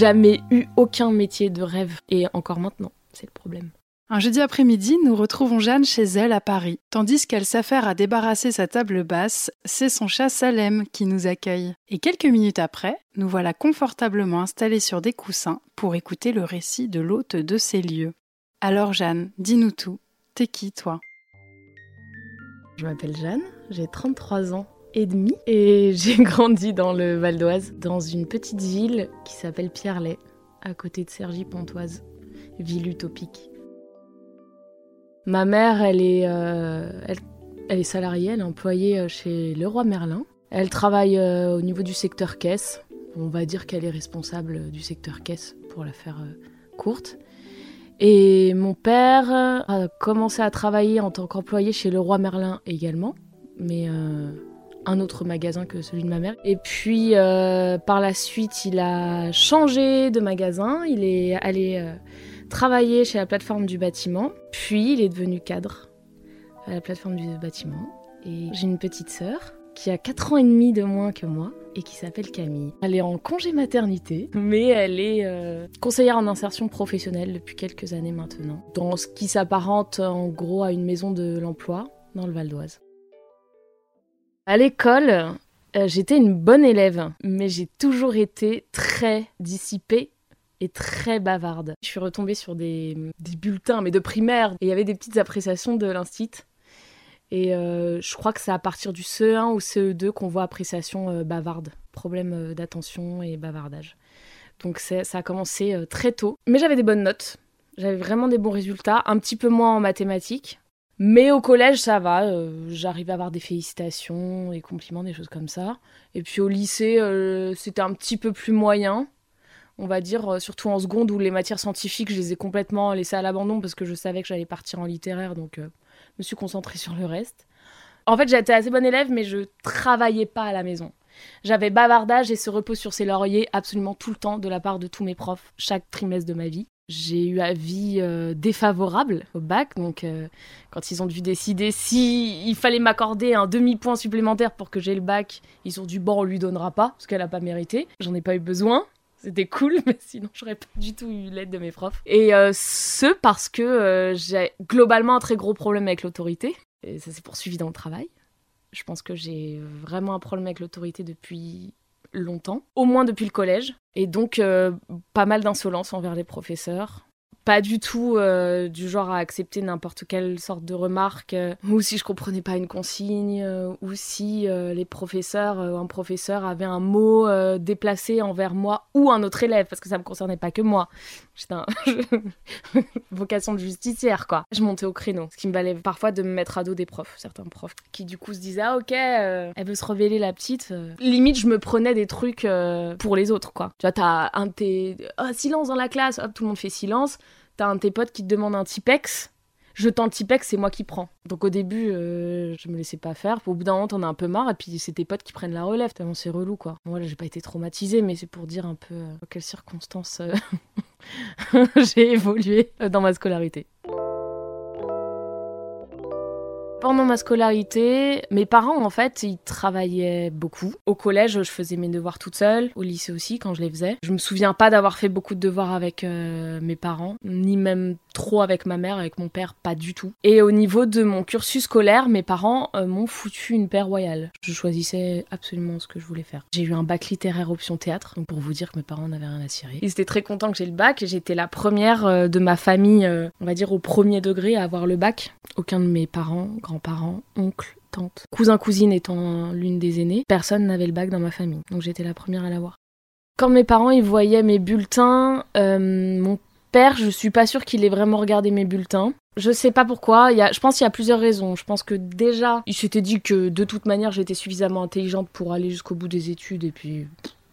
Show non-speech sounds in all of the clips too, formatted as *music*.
Jamais eu aucun métier de rêve. Et encore maintenant, c'est le problème. Un jeudi après-midi, nous retrouvons Jeanne chez elle à Paris. Tandis qu'elle s'affaire à débarrasser sa table basse, c'est son chat Salem qui nous accueille. Et quelques minutes après, nous voilà confortablement installés sur des coussins pour écouter le récit de l'hôte de ces lieux. Alors Jeanne, dis-nous tout. T'es qui toi? Je m'appelle Jeanne, j'ai 33 ans et demi et *laughs* j'ai grandi dans le Val d'Oise, dans une petite ville qui s'appelle Pierrelet, à côté de Cergy-Pontoise, ville utopique. Ma mère, elle est, euh, elle, est salariée, elle est employée euh, chez Leroy Merlin. Elle travaille euh, au niveau du secteur caisse. On va dire qu'elle est responsable du secteur caisse pour la faire courte. Et mon père a commencé à travailler en tant qu'employé chez Leroy Merlin également, mais un autre magasin que celui de ma mère. Et puis par la suite, il a changé de magasin. Il est allé travaillé chez la plateforme du bâtiment, puis il est devenu cadre à la plateforme du bâtiment. Et j'ai une petite sœur qui a 4 ans et demi de moins que moi et qui s'appelle Camille. Elle est en congé maternité, mais elle est euh, conseillère en insertion professionnelle depuis quelques années maintenant, dans ce qui s'apparente en gros à une maison de l'emploi dans le Val d'Oise. À l'école, euh, j'étais une bonne élève, mais j'ai toujours été très dissipée est très bavarde. Je suis retombée sur des, bulletins, mais de primaire, et il y avait des petites appréciations de l'instit. Et euh, je crois que c'est à partir du CE1 ou CE2 qu'on voit appréciation euh, bavarde, problème d'attention et bavardage. Donc ça a commencé très tôt. Mais j'avais des bonnes notes, j'avais vraiment des bons résultats, un petit peu moins en mathématiques. Mais au collège, ça va, j'arrivais à avoir des félicitations, des compliments, des choses comme ça. Et puis au lycée, c'était un petit peu plus moyen on va dire, euh, surtout en seconde où les matières scientifiques, je les ai complètement laissées à l'abandon parce que je savais que j'allais partir en littéraire, donc euh, je me suis concentrée sur le reste. En fait, j'étais assez bonne élève, mais je travaillais pas à la maison. J'avais bavardage et se repos sur ses lauriers absolument tout le temps de la part de tous mes profs, chaque trimestre de ma vie. J'ai eu avis euh, défavorable au bac, donc quand ils ont dû décider si fallait m'accorder un demi-point supplémentaire pour que j'ai le bac, ils ont dit bon on lui donnera pas parce qu'elle a pas mérité. J'en ai pas eu besoin. C'était cool, *laughs* mais sinon j'aurais pas du tout eu l'aide de mes profs. Et euh, ce parce que euh, j'ai globalement un très gros problème avec l'autorité. Et ça s'est poursuivi dans le travail. Je pense que j'ai vraiment un problème avec l'autorité depuis longtemps, au moins depuis le collège. Et donc euh, pas mal d'insolence envers les professeurs, pas du tout euh, du genre à accepter n'importe quelle sorte de remarque, euh, ou si je comprenais pas une consigne, euh, ou si les professeurs, un professeur avait un mot déplacé envers moi ou un autre élève, parce que ça me concernait pas que moi. J'étais un... *laughs* vocation de justicière, quoi. Je montais au créneau, ce qui me valait parfois de me mettre à dos des profs, certains profs, qui du coup se disaient ah ok, elle veut se révéler la petite. Limite, je me prenais des trucs pour les autres, quoi. Tu vois, t'as un de tes oh, silence dans la classe, tout le monde fait silence t'as un de tes potes qui te demande un Tipex, je tends Tipex, c'est moi qui prends. Donc au début, euh, je me laissais pas faire. Au bout d'un moment, t'en as un peu marre, et puis c'est tes potes qui prennent la relève. Tellement c'est relou, quoi. Moi, j'ai pas été traumatisée, mais c'est pour dire un peu euh, quelles circonstances euh, *laughs* j'ai évolué dans ma scolarité. Pendant ma scolarité, mes parents, en fait, ils travaillaient beaucoup. Au collège, je faisais mes devoirs toute seule. Au lycée aussi, quand je les faisais. Je me souviens pas d'avoir fait beaucoup de devoirs avec euh, mes parents, ni même trop avec ma mère, avec mon père, pas du tout. Et au niveau de mon cursus scolaire, mes parents euh, m'ont foutu une paire royale. Je choisissais absolument ce que je voulais faire. J'ai eu un bac littéraire option théâtre, donc pour vous dire que mes parents n'avaient rien à cirer. Ils étaient très contents que j'ai le bac. J'étais la première euh, de ma famille, on va dire au premier degré, à avoir le bac. Aucun de mes parents, grands-parents, oncles, tantes, cousins, cousines étant l'une des aînées, personne n'avait le bac dans ma famille. Donc j'étais la première à l'avoir. Quand mes parents ils voyaient mes bulletins, euh, mon père, je suis pas sûre qu'il ait vraiment regardé mes bulletins. Je sais pas pourquoi, y a, je pense qu'il y a plusieurs raisons. Je pense que déjà, il s'était dit que de toute manière j'étais suffisamment intelligente pour aller jusqu'au bout des études et puis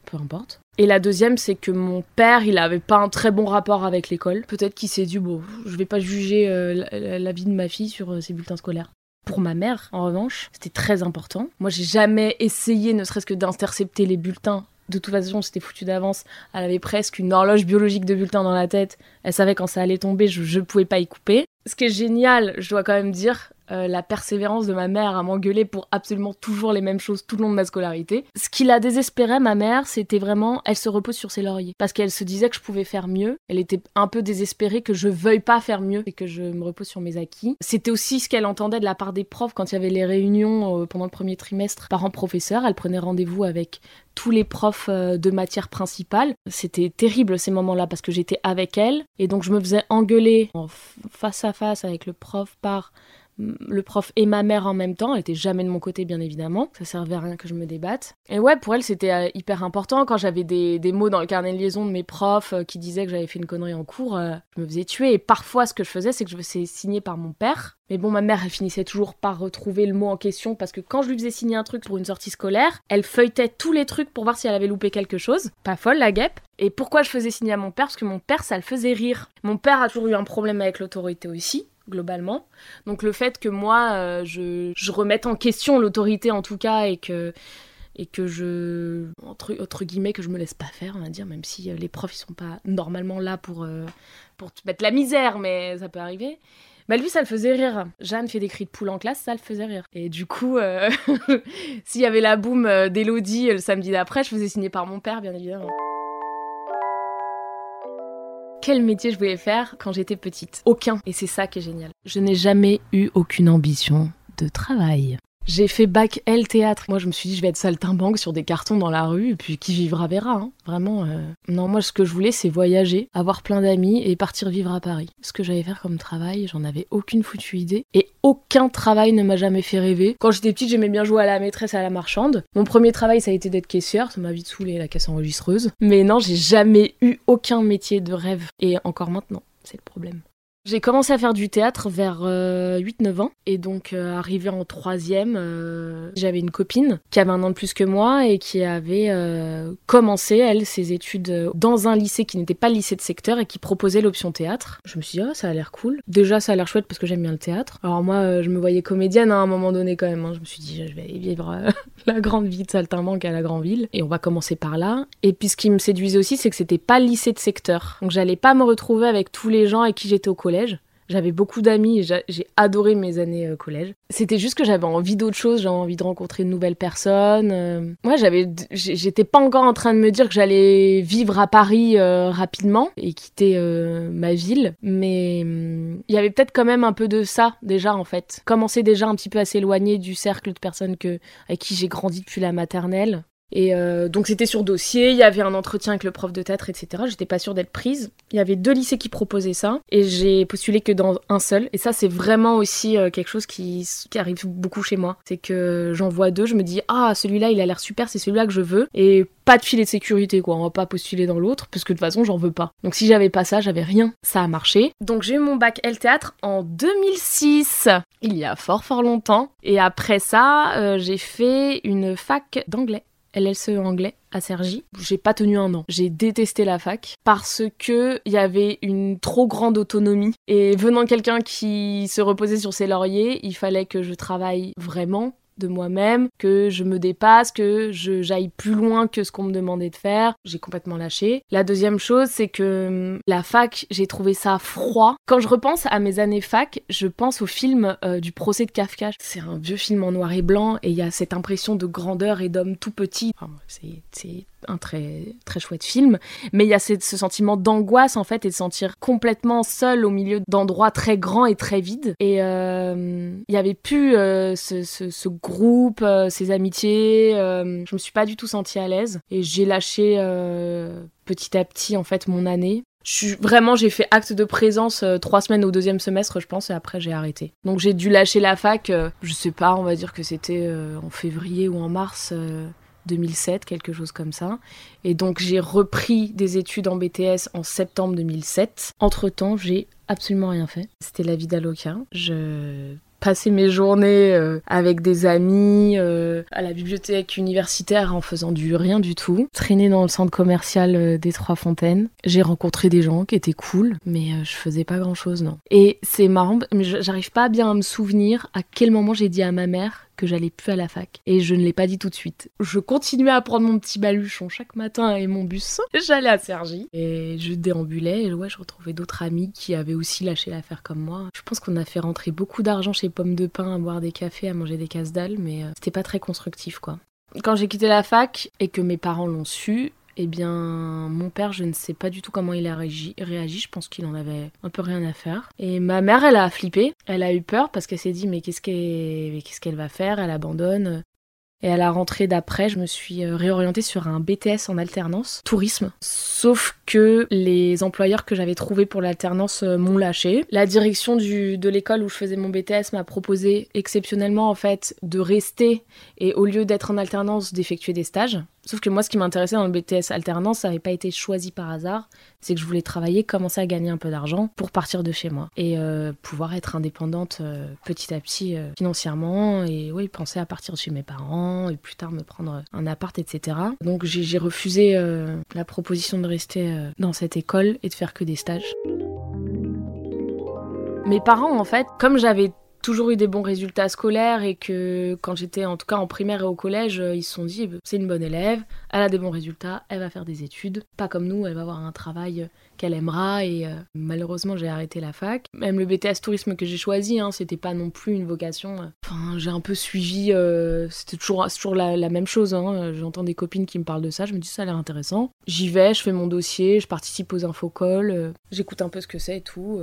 peu importe. Et la deuxième, c'est que mon père, il avait pas un très bon rapport avec l'école. Peut-être qu'il s'est dit, bon, je vais pas juger euh, la, vie de ma fille sur euh, ses bulletins scolaires. Pour ma mère, en revanche, c'était très important. Moi, j'ai jamais essayé, ne serait-ce que d'intercepter les bulletins. De toute façon, c'était foutu d'avance. Elle avait presque une horloge biologique de bulletins dans la tête. Elle savait quand ça allait tomber, je ne pouvais pas y couper. Ce qui est génial, je dois quand même dire, euh, la persévérance de ma mère à m'engueuler pour absolument toujours les mêmes choses tout le long de ma scolarité. Ce qui la désespérait, ma mère, c'était vraiment, elle se repose sur ses lauriers. Parce qu'elle se disait que je pouvais faire mieux. Elle était un peu désespérée que je veuille pas faire mieux et que je me repose sur mes acquis. C'était aussi ce qu'elle entendait de la part des profs quand il y avait les réunions euh, pendant le premier trimestre parents-professeurs. Elle prenait rendez-vous avec tous les profs euh, de matière principale. C'était terrible ces moments-là parce que j'étais avec elle et donc je me faisais engueuler en face à face avec le prof par le prof et ma mère en même temps. Elle était jamais de mon côté, bien évidemment. Ça servait à rien que je me débatte. Et ouais, pour elle, c'était euh, hyper important. Quand j'avais des, mots dans le carnet de liaison de mes profs euh, qui disaient que j'avais fait une connerie en cours, euh, je me faisais tuer. Et parfois, ce que je faisais, c'est que je faisais signer par mon père. Mais bon, ma mère, elle finissait toujours par retrouver le mot en question parce que quand je lui faisais signer un truc pour une sortie scolaire, elle feuilletait tous les trucs pour voir si elle avait loupé quelque chose. Pas folle, la guêpe. Et pourquoi je faisais signer à mon père? Parce que mon père, ça le faisait rire. Mon père a toujours eu un problème avec l'autorité aussi globalement. Donc le fait que moi, euh, je, remette en question l'autorité en tout cas et que, et que je, entre, guillemets, que je me laisse pas faire, on va dire, même si euh, les profs ils sont pas normalement là pour, euh, pour te mettre la misère, mais ça peut arriver. Bah lui, ça le faisait rire. Jeanne fait des cris de poule en classe, ça le faisait rire. Et du coup, *laughs* s'il y avait la boum d'Elodie le samedi d'après, je faisais signer par mon père, bien évidemment quel métier je voulais faire quand j'étais petite. Aucun. Et c'est ça qui est génial. Je n'ai jamais eu aucune ambition de travail. J'ai fait bac L théâtre. Moi, je me suis dit, je vais être saltimbanque sur des cartons dans la rue, et puis qui vivra verra. Hein. Vraiment. Euh. Non, moi, ce que je voulais, c'est voyager, avoir plein d'amis et partir vivre à Paris. Ce que j'allais faire comme travail, j'en avais aucune foutue idée. Et aucun travail ne m'a jamais fait rêver. Quand j'étais petite, j'aimais bien jouer à la maîtresse à la marchande. Mon premier travail, ça a été d'être caissière. Ça m'a vite saoulé la caisse enregistreuse. Mais non, j'ai jamais eu aucun métier de rêve. Et encore maintenant, c'est le problème. J'ai commencé à faire du théâtre vers 8-9 euh, ans et donc euh, arrivé en troisième, euh, j'avais une copine qui avait un an de plus que moi et qui avait commencé elle ses études dans un lycée qui n'était pas le lycée de secteur et qui proposait l'option théâtre. Je me suis dit oh, ça a l'air cool. Déjà ça a l'air chouette parce que j'aime bien le théâtre. Alors moi je me voyais comédienne à un moment donné quand même. Hein. Je me suis dit je vais vivre *laughs* la grande vie de saltimbanque à la grande ville et on va commencer par là. Et puis ce qui me séduisait aussi c'est que c'était pas le lycée de secteur. Donc j'allais pas me retrouver avec tous les gens avec qui j'étais au collège j'avais beaucoup d'amis et j'ai adoré mes années euh, collège. C'était juste que j'avais envie d'autre chose, j'avais envie de rencontrer de nouvelles personnes. Euh. Moi, j'avais, j'étais pas encore en train de me dire que j'allais vivre à Paris euh, rapidement et quitter ma ville, mais hum, il y avait peut-être quand même un peu de ça déjà en fait. Commencer déjà un petit peu à s'éloigner du cercle de personnes que, avec qui j'ai grandi depuis la maternelle. Et euh, donc c'était sur dossier, il y avait un entretien avec le prof de théâtre, etc. J'étais pas sûre d'être prise. Il y avait deux lycées qui proposaient ça, et j'ai postulé que dans un seul. Et ça, c'est vraiment aussi euh, quelque chose qui, arrive beaucoup chez moi. C'est que j'en vois deux, je me dis ah celui-là il a l'air super, c'est celui-là que je veux, et pas de filet de sécurité quoi. On va pas postuler dans l'autre parce que de toute façon j'en veux pas. Donc si j'avais pas ça, j'avais rien. Ça a marché. Donc j'ai eu mon bac L théâtre en 2006, il y a fort fort longtemps. Et après ça, euh, j'ai fait une fac d'anglais. LLCE anglais à Sergi. J'ai pas tenu un an. J'ai détesté la fac parce que il y avait une trop grande autonomie et venant quelqu'un qui se reposait sur ses lauriers, il fallait que je travaille vraiment de moi-même, que je me dépasse, que je j'aille plus loin que ce qu'on me demandait de faire. J'ai complètement lâché. La deuxième chose, c'est que hum, la fac, j'ai trouvé ça froid. Quand je repense à mes années fac, je pense au film euh, du procès de Kafka. C'est un vieux film en noir et blanc et il y a cette impression de grandeur et d'homme tout petit. c'est un très très chouette film, mais il y a ce, sentiment d'angoisse en fait et de sentir complètement seul au milieu d'endroits très grands et très vides. Et euh, il y avait plus euh, ce, groupe, euh, ces amitiés. je me suis pas du tout sentie à l'aise et j'ai lâché petit à petit en fait mon année. Je vraiment, j'ai fait acte de présence trois semaines au deuxième semestre, je pense, et après j'ai arrêté. Donc j'ai dû lâcher la fac, je sais pas, on va dire que c'était en février ou en mars 2007, quelque chose comme ça. Et donc j'ai repris des études en BTS en septembre 2007. Entre-temps, j'ai absolument rien fait. C'était la vie d'Aloca. Je passais mes journées euh, avec des amis euh, à la bibliothèque universitaire en faisant du rien du tout. Traîner dans le centre commercial euh, des Trois Fontaines. J'ai rencontré des gens qui étaient cool, mais je faisais pas grand chose, non. Et c'est marrant, mais j'arrive pas bien à me souvenir à quel moment j'ai dit à ma mère que j'allais plus à la fac. Et je ne l'ai pas dit tout de suite. Je continuais à prendre mon petit baluchon chaque matin et mon bus. J'allais à Sergi et je déambulais. Et ouais, je retrouvais d'autres amis qui avaient aussi lâché l'affaire comme moi. Je pense qu'on a fait rentrer beaucoup d'argent chez Pommes de Pain à boire des cafés, à manger des casse dalles, mais euh, c'était pas très constructif quoi. Quand j'ai quitté la fac et que mes parents l'ont su, eh bien, mon père, je ne sais pas du tout comment il a réagi. Je pense qu'il en avait un peu rien à faire. Et ma mère, elle a flippé. Elle a eu peur parce qu'elle s'est dit mais qu'est-ce qu'elle va faire? Elle abandonne. Et à la rentrée d'après, je me suis euh, réorientée sur un BTS en alternance, tourisme. Sauf que les employeurs que j'avais trouvés pour l'alternance euh, m'ont lâché. La direction de l'école où je faisais mon BTS m'a proposé exceptionnellement en fait de rester et au lieu d'être en alternance d'effectuer des stages. Sauf que moi, ce qui m'intéressait dans le BTS alternance, ça n'avait pas été choisi par hasard. C'est que je voulais travailler, commencer à gagner un peu d'argent pour partir de chez moi et euh, pouvoir être indépendante euh, petit à petit euh, financièrement et oui, penser à partir de chez mes parents et plus tard me prendre un appart, etc. Donc j'ai refusé la proposition de rester dans cette école et de faire que des stages. Mes parents, en fait, comme j'avais toujours eu des bons résultats scolaires et que quand j'étais en tout cas en primaire et au collège, euh, ils se sont dit eh ben, c'est une bonne élève, elle a des bons résultats, elle va faire des études, pas comme nous, elle va avoir un travail qu'elle aimera et euh, malheureusement j'ai arrêté la fac. Même le BTS tourisme que j'ai choisi, hein, c'était pas non plus une vocation. Euh, j'ai un peu suivi, c'était toujours, toujours la, même chose. Hein. J'entends des copines qui me parlent de ça, je me dis ça a l'air intéressant. J'y vais, je fais mon dossier, je participe aux infocalls, j'écoute un peu ce que c'est et tout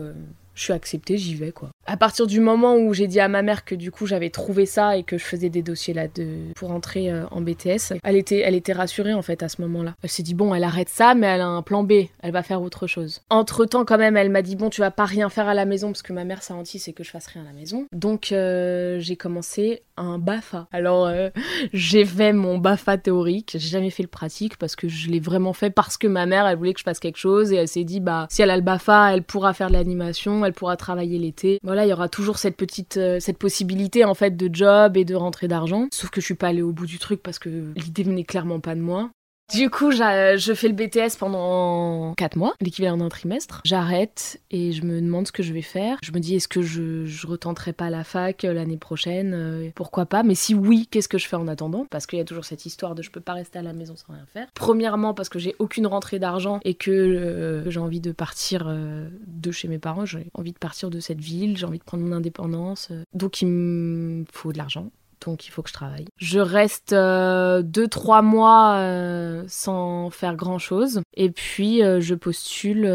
je suis acceptée, j'y vais quoi. À partir du moment où j'ai dit à ma mère que du coup j'avais trouvé ça et que je faisais des dossiers là de pour entrer euh, en BTS, elle était elle était rassurée en fait à ce moment-là. Elle s'est dit bon, elle arrête ça mais elle a un plan B, elle va faire autre chose. Entre-temps quand même, elle m'a dit bon, tu vas pas rien faire à la maison parce que ma mère ça c'est que je fasse rien à la maison. Donc euh, j'ai commencé un BAFA. Alors euh, *laughs* j'ai fait mon BAFA théorique, j'ai jamais fait le pratique parce que je l'ai vraiment fait parce que ma mère elle voulait que je fasse quelque chose et elle s'est dit bah si elle a le BAFA, elle pourra faire de l'animation elle pourra travailler l'été. Voilà, il y aura toujours cette petite euh, cette possibilité en fait de job et de rentrée d'argent. Sauf que je suis pas allée au bout du truc parce que l'idée venait clairement pas de moi. Du coup, je fais le BTS pendant 4 mois, l'équivalent d'un trimestre. J'arrête et je me demande ce que je vais faire. Je me dis, est-ce que je, retenterai pas la fac euh, l'année prochaine euh, Pourquoi pas? Mais si oui, qu'est-ce que je fais en attendant? Parce qu'il y a toujours cette histoire de je peux pas rester à la maison sans rien faire. Premièrement, parce que j'ai aucune rentrée d'argent et que euh, j'ai envie de partir de chez mes parents. J'ai envie de partir de cette ville, j'ai envie de prendre mon indépendance. Donc il me faut de l'argent donc il faut que je travaille. Je reste 2-3 euh, mois euh, sans faire grand chose et puis euh, je postule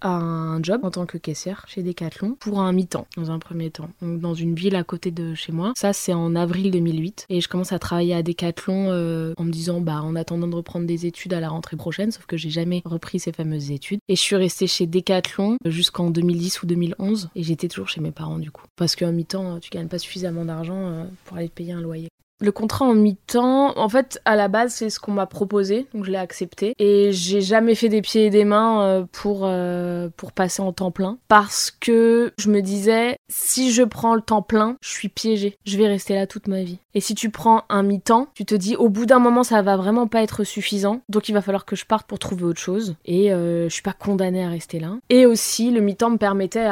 à un job en tant que caissière chez Decathlon pour un mi-temps dans un premier temps, donc dans une ville à côté de chez moi. Ça c'est en avril 2008 et je commence à travailler à Decathlon en me disant bah en attendant de reprendre des études à la rentrée prochaine, sauf que j'ai jamais repris ces fameuses études. Et je suis restée chez Decathlon jusqu'en 2010 ou 2011 et j'étais toujours chez mes parents du coup. Parce qu'en mi-temps tu gagnes pas suffisamment d'argent pour aller payer un loyer. Le contrat en mi-temps, en fait, à la base, c'est ce qu'on m'a proposé, donc je l'ai accepté. Et j'ai jamais fait des pieds et des mains euh, pour, euh, pour passer en temps plein. Parce que je me disais, si je prends le temps plein, je suis piégée. Je vais rester là toute ma vie. Et si tu prends un mi-temps, tu te dis, au bout d'un moment, ça va vraiment pas être suffisant. Donc il va falloir que je parte pour trouver autre chose. Et euh, je suis pas condamnée à rester là. Et aussi, le mi-temps me permettait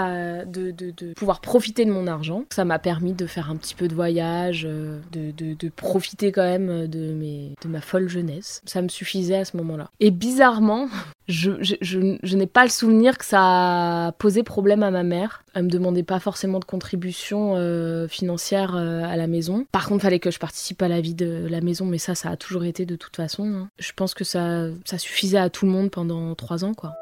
de, de, pouvoir profiter de mon argent. Ça m'a permis de faire un petit peu de voyage, de de profiter quand même de, mes, de ma folle jeunesse. Ça me suffisait à ce moment-là. Et bizarrement, *laughs* je, n'ai pas le souvenir que ça a posé problème à ma mère. Elle me demandait pas forcément de contribution euh, financière euh, à la maison. Par contre, fallait que je participe à la vie de la maison, mais ça, ça a toujours été de toute façon. Hein. Je pense que ça, ça suffisait à tout le monde pendant trois ans, quoi.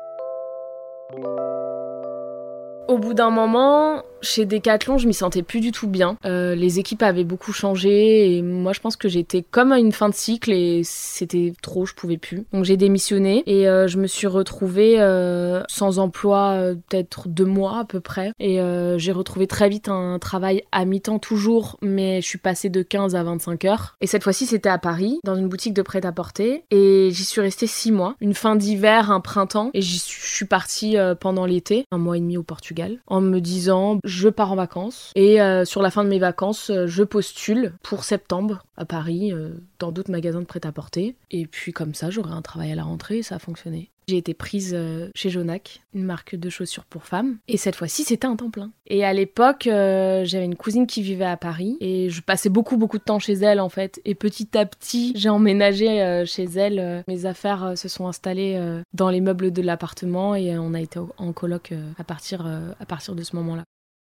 Au bout d'un moment, chez Decathlon, je m'y sentais plus du tout bien. Euh, les équipes avaient beaucoup changé et moi, je pense que j'étais comme à une fin de cycle et c'était trop, je pouvais plus. Donc j'ai démissionné et euh, je me suis retrouvée euh, sans emploi peut-être deux mois à peu près. Et j'ai retrouvé très vite un travail à mi-temps toujours, mais je suis passée de 15 à 25 heures. Et cette fois-ci, c'était à Paris, dans une boutique de prêt-à-porter. Et j'y suis restée six mois, une fin d'hiver, un printemps. Et je suis partie pendant l'été, un mois et demi au Portugal en me disant je pars en vacances et euh, sur la fin de mes vacances euh, je postule pour septembre à Paris euh, dans d'autres magasins de prêt-à-porter et puis comme ça j'aurai un travail à la rentrée et ça a fonctionné. J'ai été prise chez Jonac, une marque de chaussures pour femmes. Et cette fois-ci, c'était un temps plein. Et à l'époque, j'avais une cousine qui vivait à Paris. Et je passais beaucoup, beaucoup de temps chez elle, en fait. Et petit à petit, j'ai emménagé chez elle. Mes affaires se sont installées dans les meubles de l'appartement. Et on a été en coloc à partir de ce moment-là.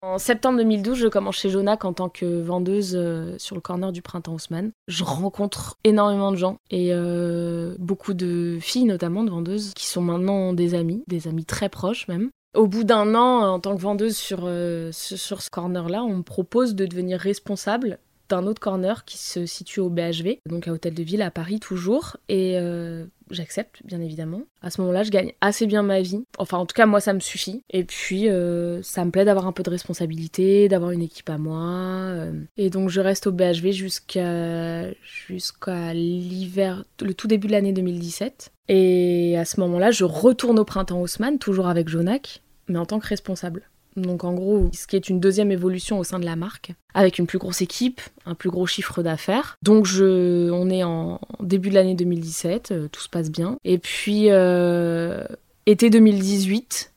En septembre 2012, je commence chez Jonac en tant que vendeuse euh, sur le corner du printemps Haussmann. Je rencontre énormément de gens et euh, beaucoup de filles notamment de vendeuses qui sont maintenant des amis, des amis très proches même. Au bout d'un an, en tant que vendeuse sur, euh, sur ce corner-là, on me propose de devenir responsable d'un autre corner qui se situe au BHV, donc à Hôtel de Ville à Paris toujours. Et euh, j'accepte, bien évidemment. À ce moment-là, je gagne assez bien ma vie. Enfin, en tout cas, moi, ça me suffit. Et puis, euh, ça me plaît d'avoir un peu de responsabilité, d'avoir une équipe à moi. Euh. Et donc, je reste au BHV jusqu'à l'hiver, le tout début de l'année 2017. Et à ce moment-là, je retourne au printemps Haussmann, toujours avec Jonac, mais en tant que responsable. Donc en gros, ce qui est une deuxième évolution au sein de la marque, avec une plus grosse équipe, un plus gros chiffre d'affaires. Donc je, on est en début de l'année 2017, euh, tout se passe bien. Et puis euh, été 2018,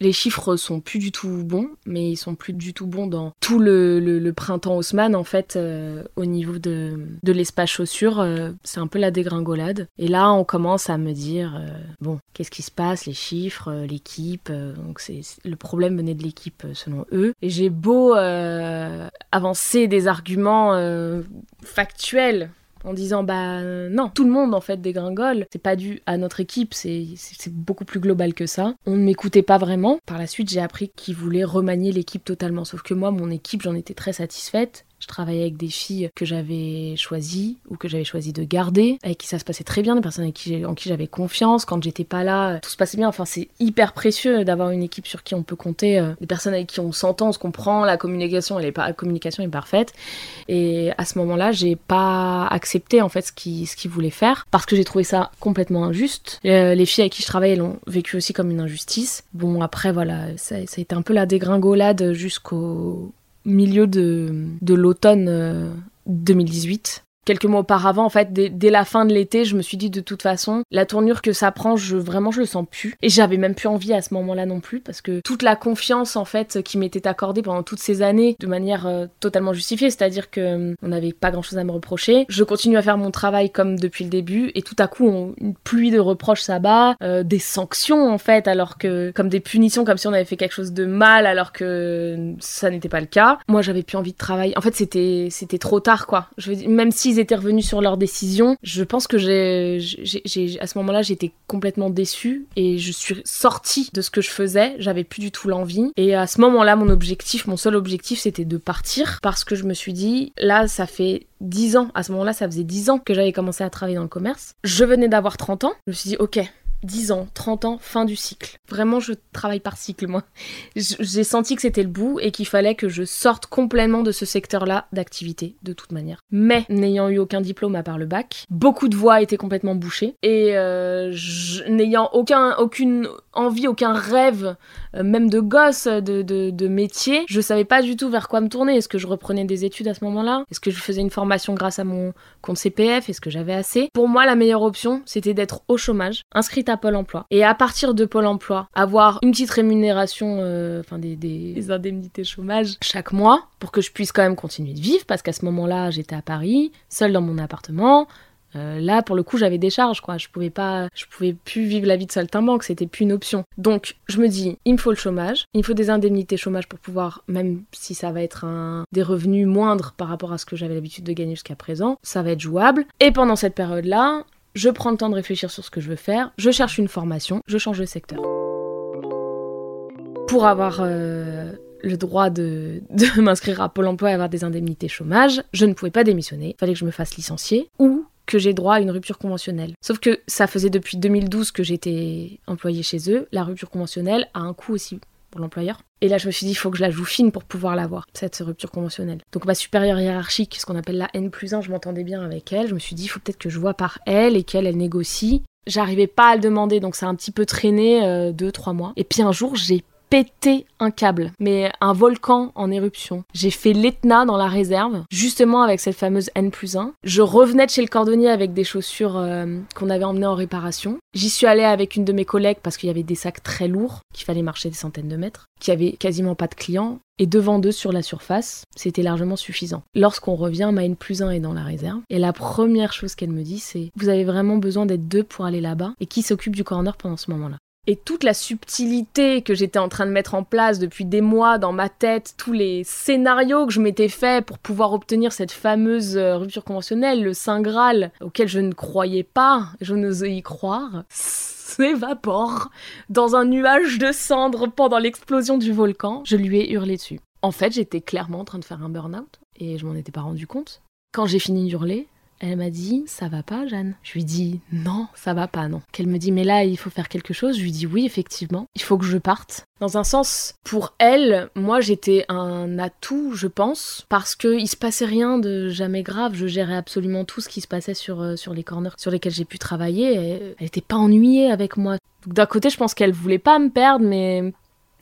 les chiffres sont plus du tout bons, mais ils sont plus du tout bons dans tout le, printemps Haussmann, en fait, euh, au niveau de, l'espace chaussures, euh, c'est un peu la dégringolade. Et là, on commence à me dire, euh, bon, qu'est-ce qui se passe, les chiffres, l'équipe, donc c'est le problème venait de l'équipe selon eux. Et j'ai beau avancer des arguments factuels en disant bah non, tout le monde en fait dégringole. C'est pas dû à notre équipe, c'est beaucoup plus global que ça. On ne m'écoutait pas vraiment. Par la suite, j'ai appris qu'ils voulaient remanier l'équipe totalement. Sauf que moi, mon équipe, j'en étais très satisfaite. Je travaillais avec des filles que j'avais choisies ou que j'avais choisi de garder, avec qui ça se passait très bien, des personnes avec qui, en qui j'avais confiance. Quand j'étais pas là, tout se passait bien. Enfin, c'est hyper précieux d'avoir une équipe sur qui on peut compter, euh, des personnes avec qui on s'entend, on se comprend, la communication, elle est la communication est parfaite. Et à ce moment-là, j'ai pas accepté en fait ce qu'ils ce qu'ils voulaient faire parce que j'ai trouvé ça complètement injuste. Euh, les filles avec qui je travaillais l'ont vécu aussi comme une injustice. Bon, après voilà, ça a été un peu la dégringolade jusqu'au milieu de, de l'automne 2018. Quelques mois auparavant, en fait, dès, la fin de l'été, je me suis dit de toute façon, la tournure que ça prend, je, vraiment, je le sens plus. Et j'avais même plus envie à ce moment-là non plus, parce que toute la confiance, en fait, qui m'était accordée pendant toutes ces années, de manière euh, totalement justifiée, c'est-à-dire que euh, on n'avait pas grand-chose à me reprocher. Je continue à faire mon travail comme depuis le début, et tout à coup, une pluie de reproches s'abat, euh, des sanctions, en fait, alors que, comme des punitions, comme si on avait fait quelque chose de mal, alors que ça n'était pas le cas. Moi, j'avais plus envie de travailler. En fait, c'était, c'était trop tard, quoi. Je veux dire, même étaient revenus sur leur décision, je pense que j'ai, à ce moment-là, j'étais complètement déçue et je suis sortie de ce que je faisais. J'avais plus du tout l'envie. Et à ce moment-là, mon objectif, mon seul objectif, c'était de partir parce que je me suis dit, là, ça fait 10 ans. À ce moment-là, ça faisait 10 ans que j'avais commencé à travailler dans le commerce. Je venais d'avoir 30 ans. Je me suis dit, ok, 10 ans, 30 ans, fin du cycle. Vraiment, je travaille par cycle, moi. J'ai senti que c'était le bout et qu'il fallait que je sorte complètement de ce secteur-là d'activité, de toute manière. Mais, n'ayant eu aucun diplôme à part le bac, beaucoup de voies étaient complètement bouchées. Et euh, n'ayant aucun, aucune envie, aucun rêve, euh, même de gosse, de, de, de, métier, je savais pas du tout vers quoi me tourner. Est-ce que je reprenais des études à ce moment-là? Est-ce que je faisais une formation grâce à mon compte CPF Est-ce que j'avais assez? Pour moi, la meilleure option, c'était d'être au chômage, inscrite à Pôle emploi. Et à partir de Pôle emploi, avoir une petite rémunération, euh, enfin des, indemnités chômage chaque mois pour que je puisse quand même continuer de vivre parce qu'à ce moment-là, j'étais à Paris, seule dans mon appartement. Euh, là, pour le coup, j'avais des charges, quoi. Je pouvais pas, je pouvais plus vivre la vie de saltimbanque, c'était plus une option. Donc, je me dis, il me faut le chômage, il me faut des indemnités chômage pour pouvoir, même si ça va être un, des revenus moindres par rapport à ce que j'avais l'habitude de gagner jusqu'à présent, ça va être jouable. Et pendant cette période-là, je prends le temps de réfléchir sur ce que je veux faire, je cherche une formation, je change de secteur. Pour avoir euh, le droit de, *laughs* m'inscrire à Pôle emploi et avoir des indemnités chômage, je ne pouvais pas démissionner, il fallait que je me fasse licencier ou que j'ai droit à une rupture conventionnelle. Sauf que ça faisait depuis 2012 que j'étais employée chez eux, la rupture conventionnelle a un coût aussi pour l'employeur. Et là, je me suis dit, il faut que je la joue fine pour pouvoir l'avoir, cette rupture conventionnelle. Donc ma supérieure hiérarchique, ce qu'on appelle la N plus 1, je m'entendais bien avec elle. Je me suis dit, il faut peut-être que je vois par elle et qu'elle, elle négocie. J'arrivais pas à le demander, donc ça a un petit peu traîné, euh, deux, trois mois. Et puis un jour, j'ai pété un câble, mais un volcan en éruption. J'ai fait l'Etna dans la réserve, justement avec cette fameuse N plus 1. Je revenais de chez le cordonnier avec des chaussures euh, qu'on avait emmenées en réparation. J'y suis allée avec une de mes collègues parce qu'il y avait des sacs très lourds, qu'il fallait marcher des centaines de mètres, qu'il y avait quasiment pas de clients. Et devant deux sur la surface, c'était largement suffisant. Lorsqu'on revient, ma N plus 1 est dans la réserve. Et la première chose qu'elle me dit, c'est Vous avez vraiment besoin d'être deux pour aller là-bas Et qui s'occupe du corner pendant ce moment-là? Et toute la subtilité que j'étais en train de mettre en place depuis des mois dans ma tête, tous les scénarios que je m'étais fait pour pouvoir obtenir cette fameuse euh, rupture conventionnelle, le Saint Graal, auquel je ne croyais pas, je n'osais y croire, *laughs* s'évapore dans un nuage de cendres pendant l'explosion du volcan. Je lui ai hurlé dessus. En fait, j'étais clairement en train de faire un burn-out et je m'en étais pas rendu compte. Quand j'ai fini d'hurler, elle m'a dit Ça va pas, Jeanne Je lui dis Non, ça va pas, non. Qu'elle me dit Mais là, il faut faire quelque chose. Je lui dis Oui, effectivement, il faut que je parte. Dans un sens, pour elle, moi j'étais un atout, je pense, parce qu'il se passait rien de jamais grave. Je gérais absolument tout ce qui se passait sur, euh, sur les corners sur lesquels j'ai pu travailler. elle était pas ennuyée avec moi. D'un côté, je pense qu'elle voulait pas me perdre, mais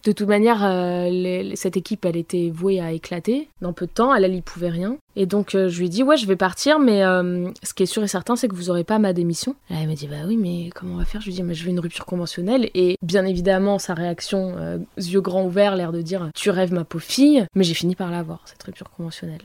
de toute manière, euh, cette équipe, elle était vouée à éclater dans peu de temps. Elle, elle pouvait rien. Et donc, euh, je lui ai dit, ouais, je vais partir, mais euh, ce qui est sûr et certain, c'est que vous aurez pas ma démission. elle m'a dit, bah oui, mais comment on va faire? Je lui ai dit, mais je veux une rupture conventionnelle. Et bien évidemment, sa réaction, yeux grands ouverts, l'air de dire, tu rêves ma pauvre fille. Mais j'ai fini par l'avoir, cette rupture conventionnelle.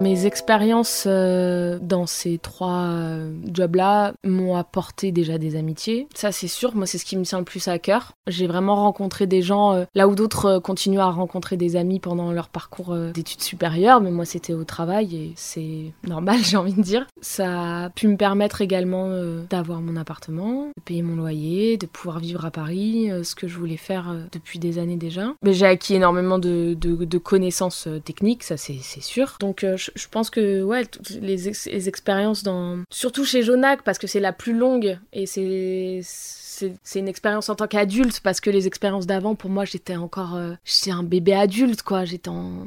Mes expériences euh, dans ces trois euh, jobs-là m'ont apporté déjà des amitiés. Ça, c'est sûr. Moi, c'est ce qui me tient le plus à cœur. J'ai vraiment rencontré des gens euh, là où d'autres continuent à rencontrer des amis pendant leur parcours d'études supérieures, mais moi, c'était au travail et c'est normal, *laughs* j'ai envie de dire. Ça a pu me permettre également d'avoir mon appartement, de payer mon loyer, de pouvoir vivre à Paris, ce que je voulais faire depuis des années déjà. Mais j'ai acquis énormément de, connaissances techniques, ça c'est sûr. Donc, je pense que ouais, les, les, expériences dans. Surtout chez Jonac, parce que c'est la plus longue et c'est. C'est une expérience en tant qu'adulte parce que les expériences d'avant, pour moi, j'étais encore. Euh, j'étais un bébé adulte, quoi. J'étais en.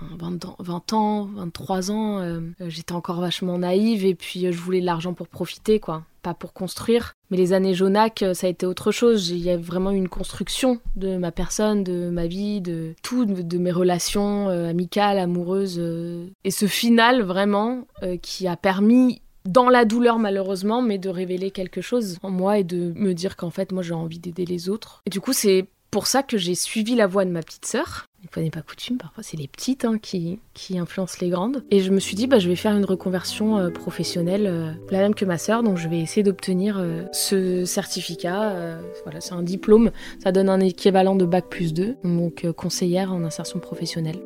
20 ans, 20 ans, 23 ans, euh, j'étais encore vachement naïve et puis euh, je voulais de l'argent pour profiter, quoi pour construire. Mais les années Jonac, euh, ça a été autre chose. Il y a vraiment une construction de ma personne, de ma vie, de tout, de, mes relations euh, amicales, amoureuses. Euh. et ce final, vraiment, qui a permis dans la douleur malheureusement, mais de révéler quelque chose en moi et de me dire qu'en fait moi j'ai envie d'aider les autres. Et du coup c'est pour ça que j'ai suivi la voie de ma petite sœur. Une fois n'est pas coutume, parfois c'est les petites hein, qui, qui influencent les grandes. Et je me suis dit, bah, je vais faire une reconversion euh, professionnelle, euh, la même que ma sœur, donc je vais essayer d'obtenir euh, ce certificat. voilà, c'est un diplôme, ça donne un équivalent de Bac plus 2, donc conseillère en insertion professionnelle.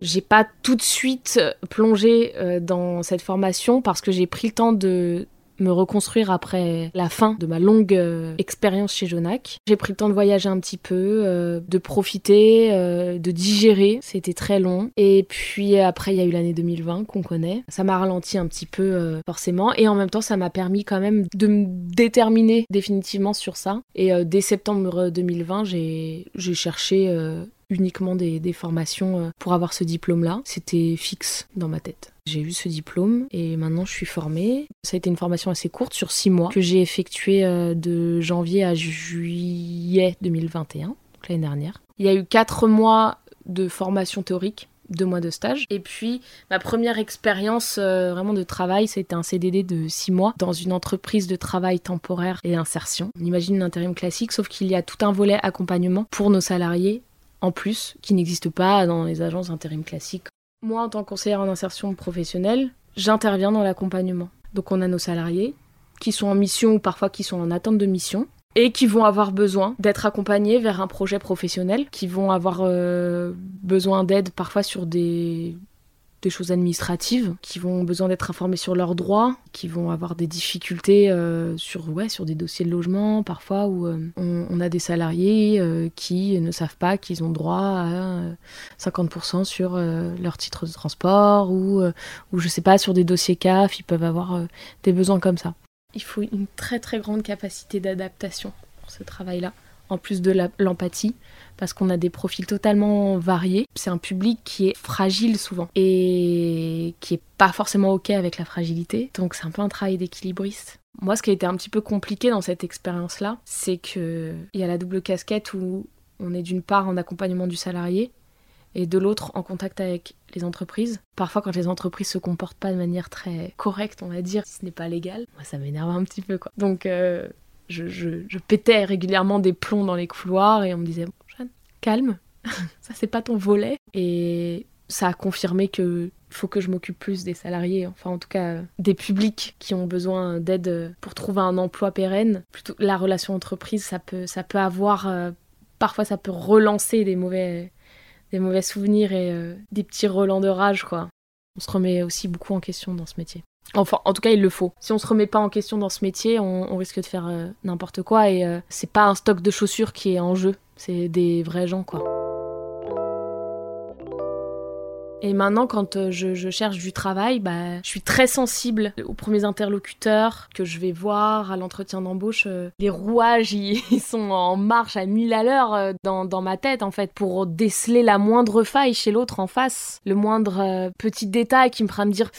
J'ai pas tout de suite plongé dans cette formation parce que j'ai pris le temps de me reconstruire après la fin de ma longue euh, expérience chez Jonac. J'ai pris le temps de voyager un petit peu, euh, de profiter, euh, de digérer. C'était très long. Et puis après, il y a eu l'année 2020 qu'on connaît. Ça m'a ralenti un petit peu forcément. Et en même temps, ça m'a permis quand même de me déterminer définitivement sur ça. Et dès septembre 2020, j'ai cherché uniquement des, formations pour avoir ce diplôme-là. C'était fixe dans ma tête. J'ai eu ce diplôme et maintenant je suis formée. Ça a été une formation assez courte sur six mois que j'ai effectuée euh, de janvier à juillet 2021, l'année dernière. Il y a eu quatre mois de formation théorique deux mois de stage. Et puis, ma première expérience euh, vraiment de travail, c'était un CDD de six mois dans une entreprise de travail temporaire et insertion. On imagine un intérim classique, sauf qu'il y a tout un volet accompagnement pour nos salariés en plus, qui n'existe pas dans les agences d'intérim classiques. Moi, en tant que conseillère en insertion professionnelle, j'interviens dans l'accompagnement. Donc on a nos salariés qui sont en mission ou parfois qui sont en attente de mission et qui vont avoir besoin d'être accompagnés vers un projet professionnel, qui vont avoir euh, besoin d'aide parfois sur des des choses administratives, qui vont besoin d'être informés sur leurs droits, qui vont avoir des difficultés euh, sur, ouais, sur des dossiers de logement, parfois où euh, on, a des salariés euh, qui ne savent pas qu'ils ont droit à 50% sur leur titre de transport, ou, ou je sais pas, sur des dossiers CAF, ils peuvent avoir des besoins comme ça. Il faut une très très grande capacité d'adaptation pour ce travail-là, en plus de l'empathie parce qu'on a des profils totalement variés. C'est un public qui est fragile souvent et qui est pas forcément ok avec la fragilité. Donc c'est un peu un travail d'équilibriste. Moi, ce qui a été un petit peu compliqué dans cette expérience-là, c'est que il y a la double casquette où on est d'une part en accompagnement du salarié et de l'autre en contact avec les entreprises. Parfois, quand les entreprises se comportent pas de manière très correcte, on va dire, si ce n'est pas légal, moi ça m'énerve un petit peu. Donc euh, je, pétais régulièrement des plombs dans les couloirs et on me disait Jeanne, calme, *laughs* ça c'est pas ton volet. Et ça a confirmé que faut que je m'occupe plus des salariés, enfin en tout cas des publics qui ont besoin d'aide pour trouver un emploi pérenne. Plutôt la relation entreprise, ça peut, ça peut avoir, euh, parfois ça peut relancer des mauvais, des mauvais souvenirs et euh, des petits relents de rage quoi. On se remet aussi beaucoup en question dans ce métier. Enfin, en tout cas, il le faut. Si on se remet pas en question dans ce métier, on, risque de faire euh, n'importe quoi et c'est pas un stock de chaussures qui est en jeu, c'est des vrais gens quoi. Et maintenant, quand euh, je, cherche du travail, bah, je suis très sensible aux premiers interlocuteurs que je vais voir à l'entretien d'embauche. Euh, les rouages, *laughs* ils, sont en marche à mille à l'heure euh, dans, ma tête, en fait, pour déceler la moindre faille chez l'autre en face. Le moindre petit détail qui me fera me dire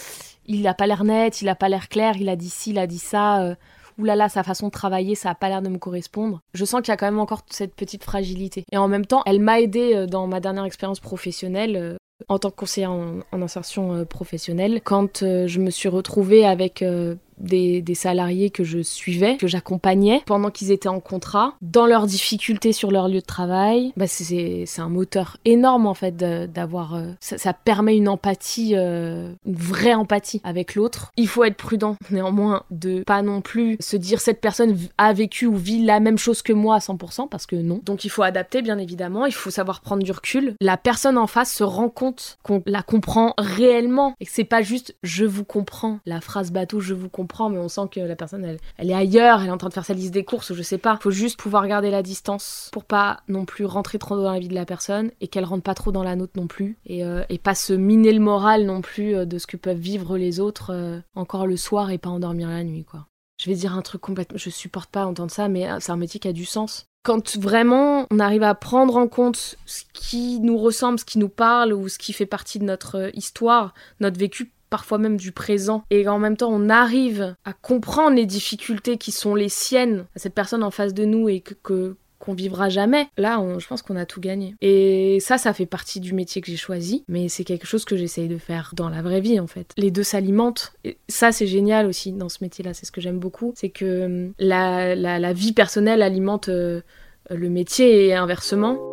il a pas l'air net, il a pas l'air clair, il a dit ci, il a dit ça. oulala, là là, sa façon de travailler, ça a pas l'air de me correspondre. Je sens qu'il y a quand même encore cette petite fragilité. Et en même temps, elle m'a aidé dans ma dernière expérience professionnelle en tant que conseillère en, insertion euh, professionnelle, quand euh, je me suis retrouvée avec euh, des, salariés que je suivais, que j'accompagnais pendant qu'ils étaient en contrat, dans leurs difficultés sur leur lieu de travail, bah c'est un moteur énorme en fait d'avoir... Euh, ça, permet une empathie, euh, une vraie empathie avec l'autre. Il faut être prudent néanmoins de pas non plus se dire cette personne a vécu ou vit la même chose que moi à 100% parce que non. Donc il faut adapter bien évidemment, il faut savoir prendre du recul. La personne en face se rend compte qu'on la comprend réellement et que c'est pas juste je vous comprends, la phrase bateau je vous comprends mais on sent que la personne, elle, elle est ailleurs, elle est en train de faire sa liste des courses ou je sais pas. Faut juste pouvoir garder la distance pour pas non plus rentrer trop dans la vie de la personne et qu'elle rentre pas trop dans la nôtre non plus et, euh, et pas se miner le moral non plus euh, de ce que peuvent vivre les autres euh, encore le soir et pas endormir la nuit, quoi. Je vais dire un truc complètement. Je supporte pas entendre ça, mais c'est un métier qui a du sens quand vraiment on arrive à prendre en compte ce qui nous ressemble, ce qui nous parle ou ce qui fait partie de notre histoire, notre vécu parfois même du présent, et en même temps on arrive à comprendre les difficultés qui sont les siennes à cette personne en face de nous et que, qu'on vivra jamais, là, je pense qu'on a tout gagné. Et ça, ça fait partie du métier que j'ai choisi, mais c'est quelque chose que j'essaye de faire dans la vraie vie, en fait. Les deux s'alimentent. Et ça, c'est génial aussi dans ce métier-là, c'est ce que j'aime beaucoup. C'est que hum, la, la, vie personnelle alimente euh, le métier et inversement.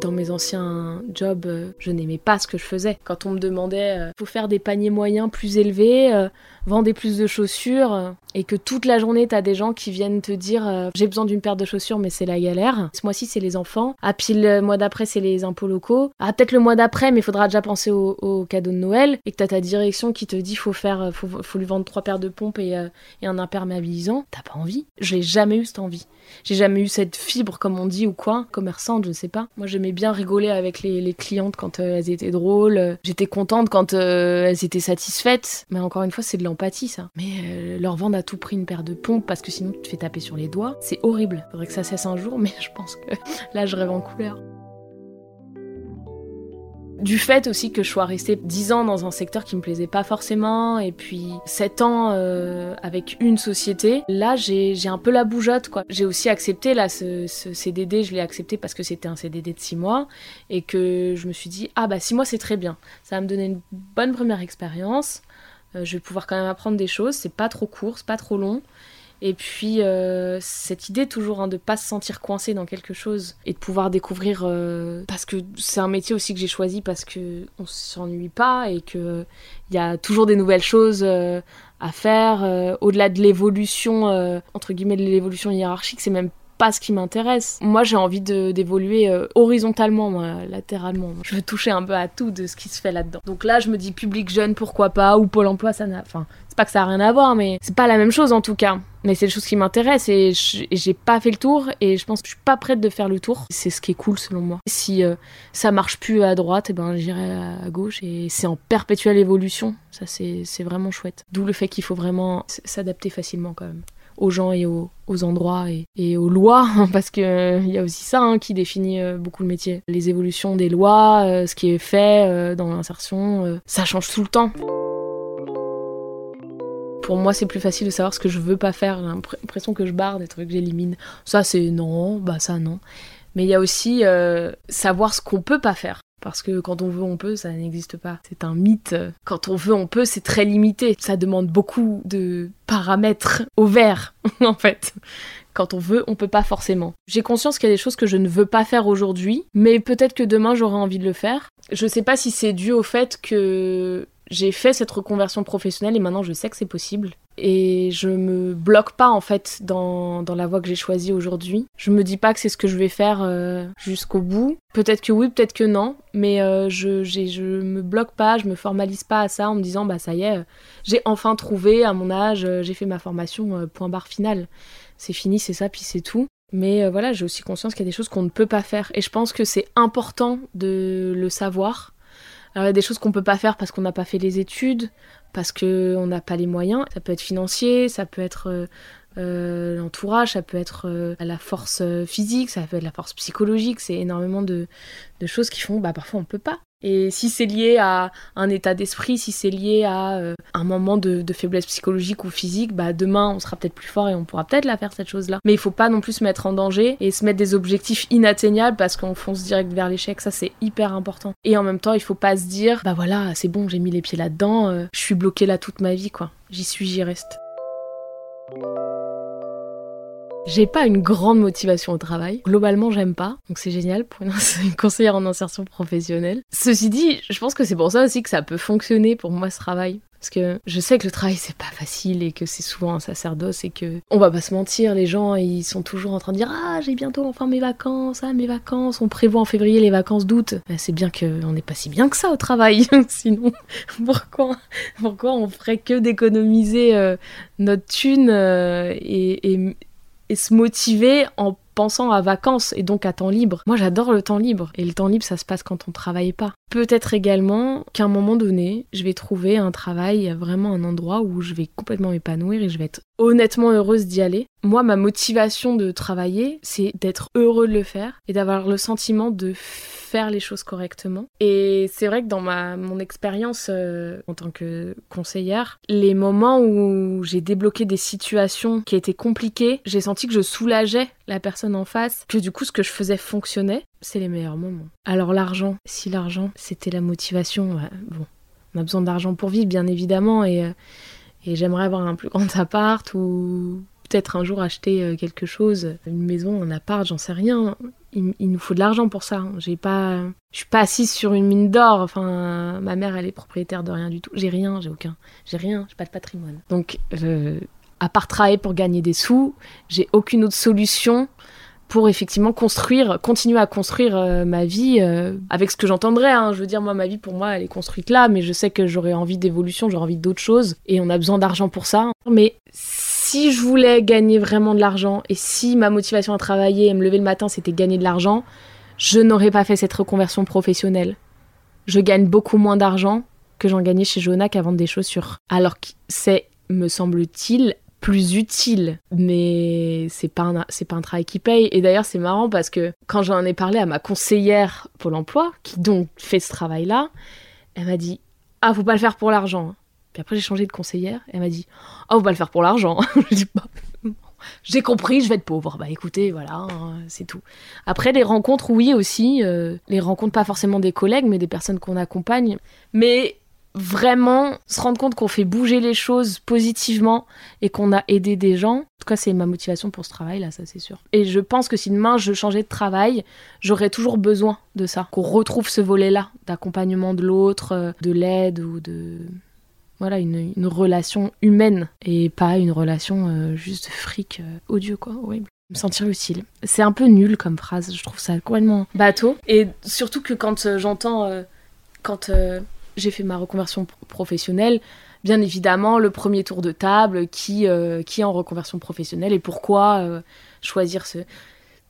Dans mes anciens jobs, euh, je n'aimais pas ce que je faisais. Quand on me demandait, euh, faut faire des paniers moyens plus élevés, euh, vendez plus de chaussures, et que toute la journée, t'as des gens qui viennent te dire, j'ai besoin d'une paire de chaussures, mais c'est la galère. Ce mois-ci, c'est les enfants. Ah, puis le mois d'après, c'est les impôts locaux. Ah, peut-être le mois d'après, mais il faudra déjà penser au, au, cadeau de Noël. Et que t'as ta direction qui te dit, faut faire, faut, lui vendre trois paires de pompes et, et un imperméabilisant. T'as pas envie. Je n'ai jamais eu cette envie. J'ai jamais eu cette fibre, comme on dit, ou quoi, commerçante, je ne sais pas. Moi, bien rigoler avec les, clientes quand euh, elles étaient drôles. J'étais contente quand euh, elles étaient satisfaites. Mais encore une fois, c'est de l'empathie, ça. Mais euh, leur vendre à tout prix une paire de pompes parce que sinon tu te fais taper sur les doigts, c'est horrible. Faudrait que ça cesse un jour, *laughs* mais je pense que là, je rêve en couleur du fait aussi que je sois restée 10 ans dans un secteur qui me plaisait pas forcément et puis 7 ans euh, avec une société, là j'ai un peu la bougeotte quoi. J'ai aussi accepté là ce, CDD, je l'ai accepté parce que c'était un CDD de 6 mois et que je me suis dit ah bah 6 mois c'est très bien, ça va me donner une bonne première expérience, euh, je vais pouvoir quand même apprendre des choses, c'est pas trop court, c'est pas trop long et puis, euh, cette idée toujours hein, de pas se sentir coincé dans quelque chose et de pouvoir découvrir. Euh, parce que c'est un métier aussi que j'ai choisi parce que on s'ennuie pas et qu'il y a toujours des nouvelles choses euh, à faire. Au-delà de l'évolution, entre guillemets, de l'évolution hiérarchique, c'est même pas ce qui m'intéresse. Moi, j'ai envie d'évoluer horizontalement, moi, latéralement. Je veux toucher un peu à tout de ce qui se fait là-dedans. Donc là, je me dis public jeune, pourquoi pas, ou Pôle emploi, ça n'a. Enfin, c'est pas que ça a rien à voir, mais c'est pas la même chose en tout cas. Mais c'est des choses qui m'intéressent et j'ai pas fait le tour et je pense que je suis pas prête de faire le tour. C'est ce qui est cool selon moi. Si euh, ça marche plus à droite, eh ben j'irai à gauche et c'est en perpétuelle évolution. Ça c'est vraiment chouette. D'où le fait qu'il faut vraiment s'adapter facilement quand même aux gens et aux, endroits et, aux lois, parce qu'il euh, y a aussi ça hein, qui définit euh, beaucoup le métier. Les évolutions des lois, ce qui est fait dans l'insertion, ça change tout le temps Pour moi, c'est plus facile de savoir ce que je veux pas faire. J'ai l'impression que je barre des trucs que j'élimine. Ça, c'est non, bah ça, non. Mais il y a aussi euh, savoir ce qu'on peut pas faire. Parce que quand on veut, on peut, ça n'existe pas. C'est un mythe. Quand on veut, on peut, c'est très limité. Ça demande beaucoup de paramètres au vert, *laughs* en fait. Quand on veut, on peut pas forcément. J'ai conscience qu'il y a des choses que je ne veux pas faire aujourd'hui, mais peut-être que demain j'aurai envie de le faire. Je sais pas si c'est dû au fait que j'ai fait cette reconversion professionnelle et maintenant je sais que c'est possible. Et je me bloque pas en fait dans, dans la voie que j'ai choisie aujourd'hui. Je me dis pas que c'est ce que je vais faire euh, jusqu'au bout. Peut-être que oui, peut-être que non, mais euh, je, je me bloque pas, je me formalise pas à ça en me disant bah ça y est, j'ai enfin trouvé à mon âge, euh, j'ai fait ma formation, point barre final. C'est fini, c'est ça, puis c'est tout. Mais voilà, j'ai aussi conscience qu'il y a des choses qu'on ne peut pas faire. Et je pense que c'est important de le savoir il y a des choses qu'on peut pas faire parce qu'on n'a pas fait les études, parce qu'on n'a pas les moyens. Ça peut être financier, ça peut être euh, euh, l'entourage, ça peut être euh, la force physique, ça peut être la force psychologique. C'est énormément de, choses qui font, bah parfois on peut pas. Et si c'est lié à un état d'esprit, si c'est lié à euh, un moment de, faiblesse psychologique ou physique, bah demain on sera peut-être plus fort et on pourra peut-être la faire cette chose-là. Mais il faut pas non plus se mettre en danger et se mettre des objectifs inatteignables parce qu'on fonce direct vers l'échec. Ça c'est hyper important. Et en même temps, il faut pas se dire bah voilà, c'est bon, j'ai mis les pieds là-dedans, euh, je suis bloqué là toute ma vie quoi. J'y suis, j'y reste. J'ai pas une grande motivation au travail. Globalement, j'aime pas. Donc c'est génial pour *laughs* une, conseillère en insertion professionnelle. Ceci dit, je pense que c'est pour ça aussi que ça peut fonctionner pour moi ce travail. Parce que je sais que le travail c'est pas facile et que c'est souvent un sacerdoce et que on va pas se mentir, les gens ils sont toujours en train de dire ah j'ai bientôt enfin mes vacances, ah mes vacances, on prévoit en février les vacances d'août. Ben, c'est bien qu'on n'est pas si bien que ça au travail, *laughs* sinon *laughs* pourquoi pourquoi on ferait que d'économiser euh, notre thune euh, et et se motiver en pensant à vacances et donc à temps libre. Moi j'adore le temps libre et le temps libre ça se passe quand on travaille pas. Peut-être également qu'à un moment donné je vais trouver un travail, vraiment un endroit où je vais complètement m'épanouir et je vais être honnêtement heureuse d'y aller. Moi ma motivation de travailler c'est d'être heureux de le faire et d'avoir le sentiment de faire les choses correctement. Et c'est vrai que dans ma, mon expérience euh, en tant que conseillère, les moments où j'ai débloqué des situations qui étaient compliquées, j'ai senti que je soulageais la personne en face, que du coup ce que je faisais fonctionnait, c'est les meilleurs moments. Alors l'argent, si l'argent c'était la motivation, bon, on a besoin d'argent pour vivre bien évidemment et, euh, et j'aimerais avoir un plus grand appart ou peut-être un jour acheter euh, quelque chose, une maison, un appart, j'en sais rien. Il, nous faut de l'argent pour ça. J'ai pas, je suis pas assise sur une mine d'or. Enfin, ma mère, elle est propriétaire de rien du tout. J'ai rien, j'ai aucun, j'ai rien, j'ai pas de patrimoine. Donc, à part travailler pour gagner des sous, j'ai aucune autre solution pour effectivement construire, continuer à construire euh, ma vie euh, avec ce que j'entendrais. Hein. Je veux dire, moi, ma vie, pour moi, elle est construite là, mais je sais que j'aurais envie d'évolution, j'aurais envie d'autres choses, et on a besoin d'argent pour ça. Mais si je voulais gagner vraiment de l'argent, et si ma motivation à travailler et me lever le matin, c'était gagner de l'argent, je n'aurais pas fait cette reconversion professionnelle. Je gagne beaucoup moins d'argent que j'en gagnais chez Jonac à vendre des chaussures. Alors que c'est, me semble-t-il, plus utile, mais c'est pas un, c'est pas un travail qui paye. Et d'ailleurs, c'est marrant parce que quand j'en ai parlé à ma conseillère Pôle emploi, qui donc fait ce travail-là, elle m'a dit Ah, faut pas le faire pour l'argent. Puis après, j'ai changé de conseillère, elle m'a dit Ah, faut pas le faire pour l'argent. *laughs* bah, j'ai compris, je vais être pauvre. Bah écoutez, voilà, hein, c'est tout. Après, les rencontres, oui aussi. Euh, les rencontres, pas forcément des collègues, mais des personnes qu'on accompagne. Mais vraiment se rendre compte qu'on fait bouger les choses positivement et qu'on a aidé des gens. En tout cas, c'est ma motivation pour ce travail là, ça c'est sûr. Et je pense que si demain je changeais de travail, j'aurais toujours besoin de ça, qu'on retrouve ce volet-là d'accompagnement de l'autre, euh, de l'aide ou de voilà une, relation humaine et pas une relation euh, juste de fric euh, odieux quoi, me sentir utile. C'est un peu nul comme phrase, je trouve ça complètement bateau. Et surtout que quand j'entends, quand j'ai fait ma reconversion professionnelle. Bien évidemment, le premier tour de table, qui, euh, est en reconversion professionnelle et pourquoi euh, choisir ce...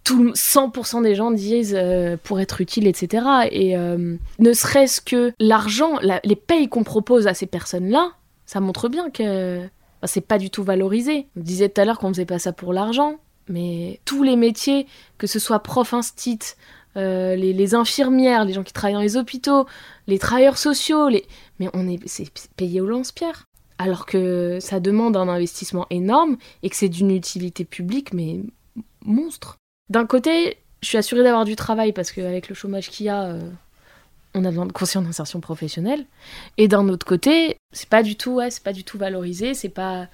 Tout, 100% des gens disent euh, pour être utile, etc. Et ne serait-ce que l'argent, les payes qu'on propose à ces personnes-là, ça montre bien que bah, c'est pas du tout valorisé. On disait tout à l'heure qu'on faisait pas ça pour l'argent, mais tous les métiers, que ce soit prof instit, euh, les, infirmières, les gens qui travaillent dans les hôpitaux, les travailleurs sociaux, les... mais on est c'est payé au lance-pierre. alors que ça demande un investissement énorme et que c'est d'une utilité publique, mais monstre. D'un côté, je suis assurée d'avoir du travail parce qu'avec le chômage qu'il y a, euh, on a besoin de conscience d'insertion professionnelle. Et d'un autre côté, c'est pas du tout, ouais, pas du tout valorisé, c'est pas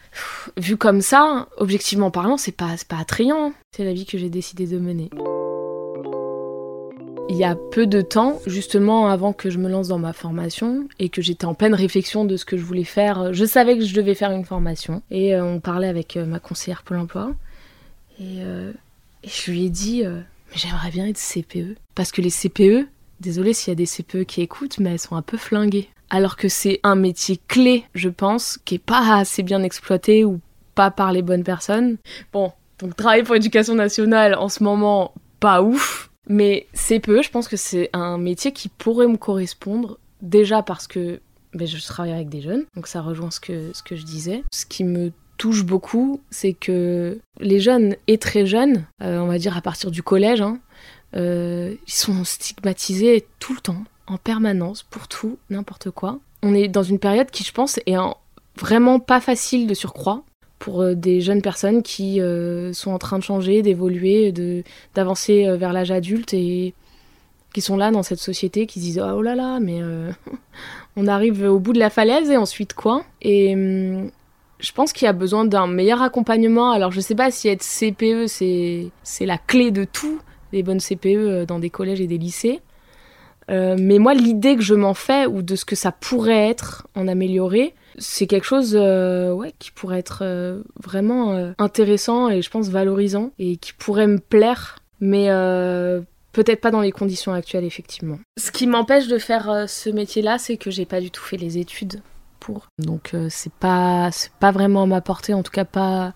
vu comme ça, objectivement parlant, c'est pas, pas attrayant. C'est la vie que j'ai décidé de mener. Il y a peu de temps, justement avant que je me lance dans ma formation et que j'étais en pleine réflexion de ce que je voulais faire, je savais que je devais faire une formation et euh, on parlait avec euh, ma conseillère Pôle emploi et, euh, je lui ai dit mais j'aimerais bien être CPE parce que les CPE, désolé s'il y a des CPE qui écoutent, mais elles sont un peu flinguées. Alors que c'est un métier clé, je pense, qui est pas assez bien exploité ou pas par les bonnes personnes. Bon, donc travailler pour l'éducation nationale en ce moment, pas ouf. Mais CPE, je pense que c'est un métier qui pourrait me correspondre, déjà parce que ben, je travaille avec des jeunes, donc ça rejoint ce que, ce que je disais. Ce qui me touche beaucoup, c'est que les jeunes et très jeunes, euh, on va dire à partir du collège, hein, euh, ils sont stigmatisés tout le temps, en permanence, pour tout, n'importe quoi. On est dans une période qui, je pense, est vraiment pas facile de surcroît pour euh, des jeunes personnes qui euh, sont en train de changer, d'évoluer, d'avancer euh, vers l'âge adulte et qui sont là dans cette société, qui se disent oh là là, mais *laughs* on arrive au bout de la falaise et ensuite quoi? Et hum, je pense qu'il y a besoin d'un meilleur accompagnement. Alors je sais pas si être CPE c'est, la clé de tout, les bonnes CPE dans des collèges et des lycées. mais moi, l'idée que je m'en fais, ou de ce que ça pourrait être en amélioré, c'est quelque chose euh, qui pourrait être euh, vraiment euh, intéressant et je pense valorisant et qui pourrait me plaire, mais peut-être pas dans les conditions actuelles effectivement. Ce qui m'empêche de faire ce métier-là, c'est que j'ai pas du tout fait les études pour. Donc c'est pas c'est pas vraiment à ma portée, en tout cas pas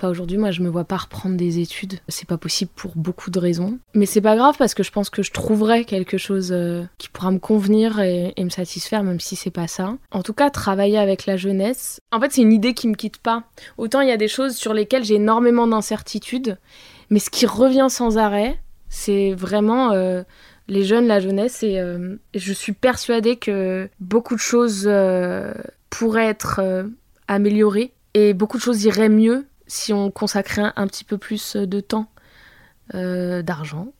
pas aujourd'hui. Moi, je me vois pas reprendre des études. C'est pas possible pour beaucoup de raisons. Mais c'est pas grave parce que je pense que je trouverai quelque chose euh, qui pourra me convenir et, me satisfaire, même si c'est pas ça. En tout cas, travailler avec la jeunesse. En fait, c'est une idée qui me quitte pas. Autant il y a des choses sur lesquelles j'ai énormément d'incertitudes, mais ce qui revient sans arrêt, c'est vraiment. Euh, les jeunes, la jeunesse, et, euh, je suis persuadée que beaucoup de choses pourraient être améliorées et beaucoup de choses iraient mieux si on consacrait un, petit peu plus de temps, euh, d'argent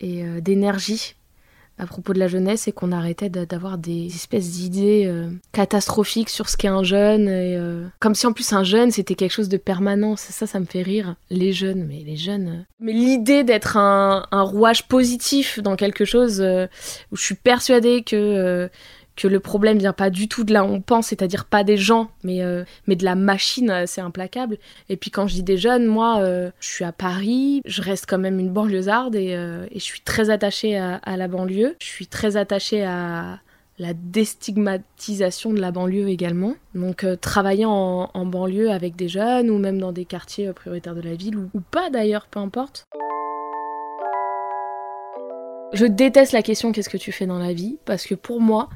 et euh, d'énergie à propos de la jeunesse et qu'on arrêtait d'avoir des espèces d'idées euh, catastrophiques sur ce qu'est un jeune. Comme si en plus un jeune c'était quelque chose de permanent. Ça, ça me fait rire. Les jeunes, mais les jeunes. Mais l'idée d'être un, rouage positif dans quelque chose où je suis persuadée que que le problème vient pas du tout de là où on pense, c'est-à-dire pas des gens, mais, euh, de la machine, euh, c'est implacable. Et puis quand je dis des jeunes, moi, euh, je suis à Paris, je reste quand même une banlieusarde et, et je suis très attachée à, la banlieue. Je suis très attachée à la déstigmatisation de la banlieue également. Donc travailler en, banlieue avec des jeunes ou même dans des quartiers prioritaires de la ville ou pas d'ailleurs, peu importe. Je déteste la question qu'est-ce que tu fais dans la vie? Parce que pour moi,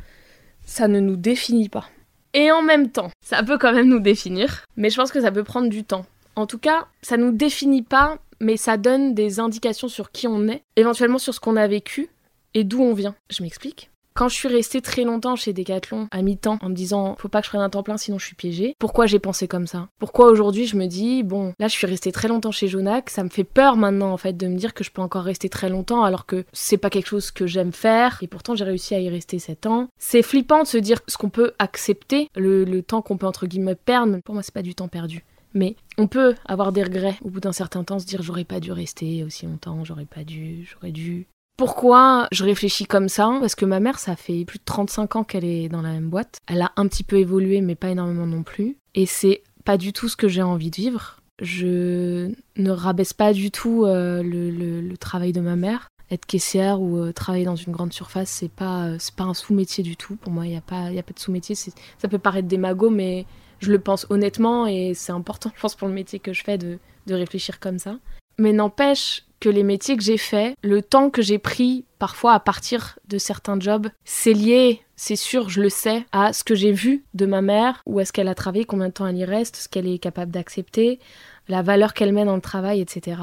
ça ne nous définit pas. Et en même temps, ça peut quand même nous définir, mais je pense que ça peut prendre du temps. En tout cas, ça nous définit pas, mais ça donne des indications sur qui on est, éventuellement sur ce qu'on a vécu et d'où on vient. Je m'explique. Quand je suis restée très longtemps chez Decathlon à mi-temps en me disant faut pas que je prenne un temps plein sinon je suis piégée, pourquoi j'ai pensé comme ça? Pourquoi aujourd'hui je me dis bon là je suis restée très longtemps chez Jonac, ça me fait peur maintenant en fait de me dire que je peux encore rester très longtemps alors que c'est pas quelque chose que j'aime faire et pourtant j'ai réussi à y rester 7 ans. C'est flippant de se dire ce qu'on peut accepter, le, le temps qu'on peut entre guillemets perdre. Pour moi c'est pas du temps perdu. Mais on peut avoir des regrets au bout d'un certain temps, se dire j'aurais pas dû rester aussi longtemps, j'aurais pas dû, j'aurais dû. Pourquoi je réfléchis comme ça Parce que ma mère, ça fait plus de 35 ans qu'elle est dans la même boîte. Elle a un petit peu évolué, mais pas énormément non plus. Et c'est pas du tout ce que j'ai envie de vivre. Je ne rabaisse pas du tout euh, le, travail de ma mère. Être caissière ou euh, travailler dans une grande surface, c'est pas, euh, pas un sous-métier du tout. Pour moi, il n'y a, pas, y a pas de sous-métier. Ça peut paraître démago, mais je le pense honnêtement et c'est important, je pense, pour le métier que je fais de, de réfléchir comme ça. Mais n'empêche que les métiers que j'ai faits, le temps que j'ai pris parfois à partir de certains jobs, c'est lié, c'est sûr, je le sais, à ce que j'ai vu de ma mère, où est-ce qu'elle a travaillé, combien de temps elle y reste, ce qu'elle est capable d'accepter, la valeur qu'elle met dans le travail, etc.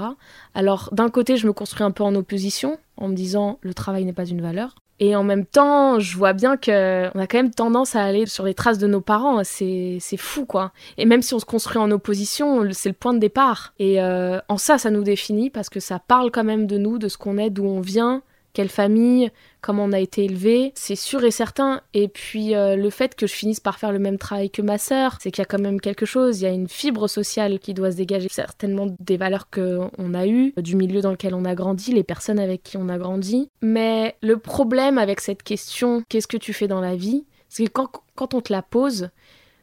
Alors d'un côté, je me construis un peu en opposition, en me disant le travail n'est pas une valeur. Et en même temps, je vois bien que on a quand même tendance à aller sur les traces de nos parents. C'est, c'est fou, quoi. Et même si on se construit en opposition, c'est le point de départ. Et euh, en ça, ça nous définit parce que ça parle quand même de nous, de ce qu'on est, d'où on vient, quelle famille, comment on a été élevé, c'est sûr et certain. Et puis euh, le fait que je finisse par faire le même travail que ma sœur, c'est qu'il y a quand même quelque chose, il y a une fibre sociale qui doit se dégager, certainement des valeurs qu'on a eues, du milieu dans lequel on a grandi, les personnes avec qui on a grandi. Mais le problème avec cette question, qu'est-ce que tu fais dans la vie, c'est que quand, quand on te la pose,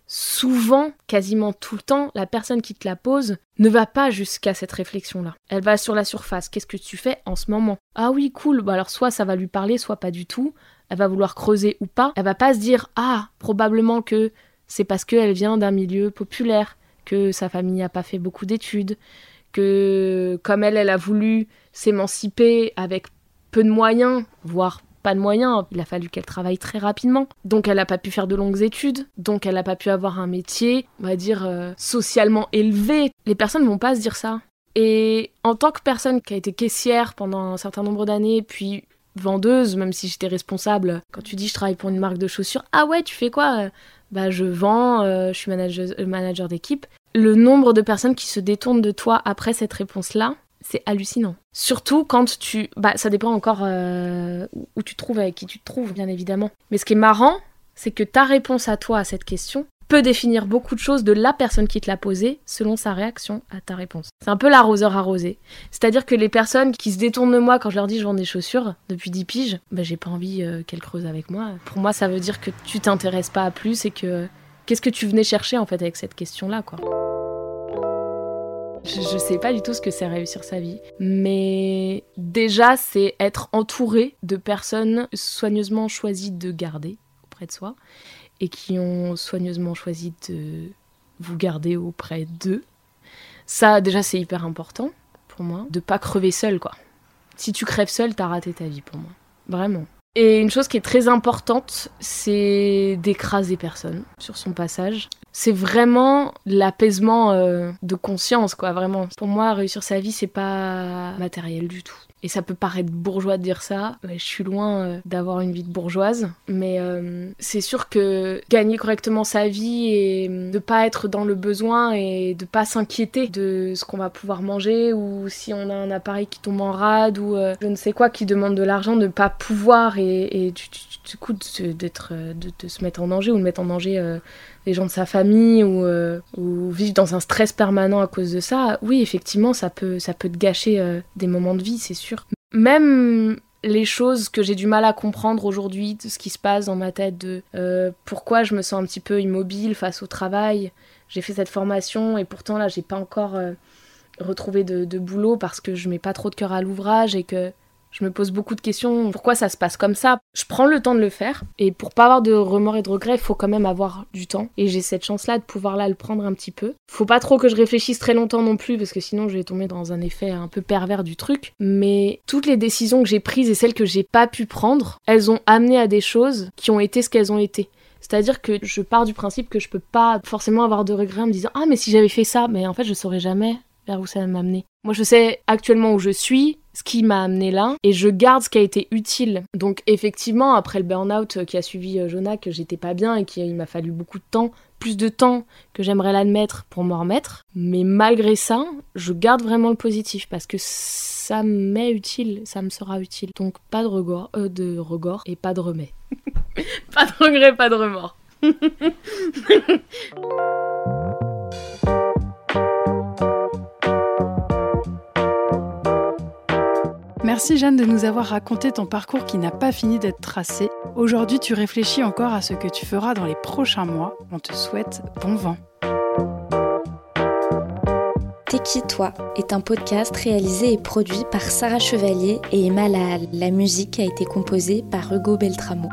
souvent, quasiment tout le temps, la personne qui te la pose ne va pas jusqu'à cette réflexion-là. Elle va sur la surface. Qu'est-ce que tu fais en ce moment? Ah oui, cool. Bah alors soit ça va lui parler, soit pas du tout. Elle va vouloir creuser ou pas. Elle va pas se dire ah probablement que c'est parce qu'elle vient d'un milieu populaire, que sa famille n'a pas fait beaucoup d'études, que comme elle, elle a voulu s'émanciper avec peu de moyens, voire pas de moyens, il a fallu qu'elle travaille très rapidement. Donc elle n'a pas pu faire de longues études, donc elle n'a pas pu avoir un métier, on va dire, euh, socialement élevé. Les personnes ne vont pas se dire ça. Et en tant que personne qui a été caissière pendant un certain nombre d'années, puis vendeuse, même si j'étais responsable, quand tu dis je travaille pour une marque de chaussures, ah ouais, tu fais quoi Bah je vends, euh, je suis manager, manager d'équipe. Le nombre de personnes qui se détournent de toi après cette réponse-là, c'est hallucinant. Surtout quand tu... Bah ça dépend encore euh, où tu te trouves, avec qui tu te trouves, bien évidemment. Mais ce qui est marrant, c'est que ta réponse à toi à cette question peut définir beaucoup de choses de la personne qui te l'a posée selon sa réaction à ta réponse. C'est un peu l'arroseur arrosé. C'est-à-dire que les personnes qui se détournent de moi quand je leur dis je vends des chaussures depuis 10 piges, bah j'ai pas envie euh, qu'elles creusent avec moi. Pour moi, ça veut dire que tu t'intéresses pas à plus et que qu'est-ce que tu venais chercher en fait avec cette question-là quoi. Je, sais pas du tout ce que c'est réussir sa vie. Mais déjà, c'est être entouré de personnes soigneusement choisies de garder auprès de soi et qui ont soigneusement choisi de vous garder auprès d'eux. Ça, déjà, c'est hyper important pour moi. De pas crever seul, quoi. Si tu crèves seul, t'as raté ta vie pour moi. Vraiment. Et une chose qui est très importante, c'est d'écraser personne sur son passage. C'est vraiment l'apaisement euh, de conscience, quoi, vraiment. Pour moi, réussir sa vie, c'est pas matériel du tout. Et ça peut paraître bourgeois de dire ça. je suis loin euh, d'avoir une vie de bourgeoise. Mais euh, c'est sûr que gagner correctement sa vie et de pas être dans le besoin et de pas s'inquiéter de ce qu'on va pouvoir manger ou si on a un appareil qui tombe en rade ou euh, je ne sais quoi qui demande de l'argent, de pas pouvoir et, du, coup d'être, de, se mettre en danger ou de mettre en danger les gens de sa famille ou, euh, ou, vivre dans un stress permanent à cause de ça, oui, effectivement, ça peut, ça peut te gâcher euh, des moments de vie, c'est sûr. Même les choses que j'ai du mal à comprendre aujourd'hui, de ce qui se passe dans ma tête, de euh, pourquoi je me sens un petit peu immobile face au travail. J'ai fait cette formation et pourtant là, j'ai pas encore retrouvé de, de, boulot parce que je mets pas trop de cœur à l'ouvrage et que je me pose beaucoup de questions. Pourquoi ça se passe comme ça? Je prends le temps de le faire. Et pour pas avoir de remords et de regrets, il faut quand même avoir du temps. Et j'ai cette chance-là de pouvoir là le prendre un petit peu. Faut pas trop que je réfléchisse très longtemps non plus, parce que sinon je vais tomber dans un effet un peu pervers du truc. Mais toutes les décisions que j'ai prises et celles que j'ai pas pu prendre, elles ont amené à des choses qui ont été ce qu'elles ont été. C'est-à-dire que je pars du principe que je peux pas forcément avoir de regrets en me disant Ah, mais si j'avais fait ça, mais en fait, je saurais jamais vers où ça va m'amener. Moi, je sais actuellement où je suis, ce qui m'a amené là, et je garde ce qui a été utile. Donc, effectivement, après le burn-out qui a suivi euh, Jonah, que j'étais pas bien et qu'il m'a fallu beaucoup de temps, plus de temps que j'aimerais l'admettre pour m'en remettre. Mais malgré ça, je garde vraiment le positif parce que ça m'est utile, ça me sera utile. Donc, pas de regard, euh, de et pas de remets. *laughs* pas de regret, pas de remords. *laughs* Merci Jeanne de nous avoir raconté ton parcours qui n'a pas fini d'être tracé. Aujourd'hui, tu réfléchis encore à ce que tu feras dans les prochains mois. On te souhaite bon vent. T'es qui toi est un podcast réalisé et produit par Sarah Chevalier et Emma La La musique a été composée par Hugo Beltramo.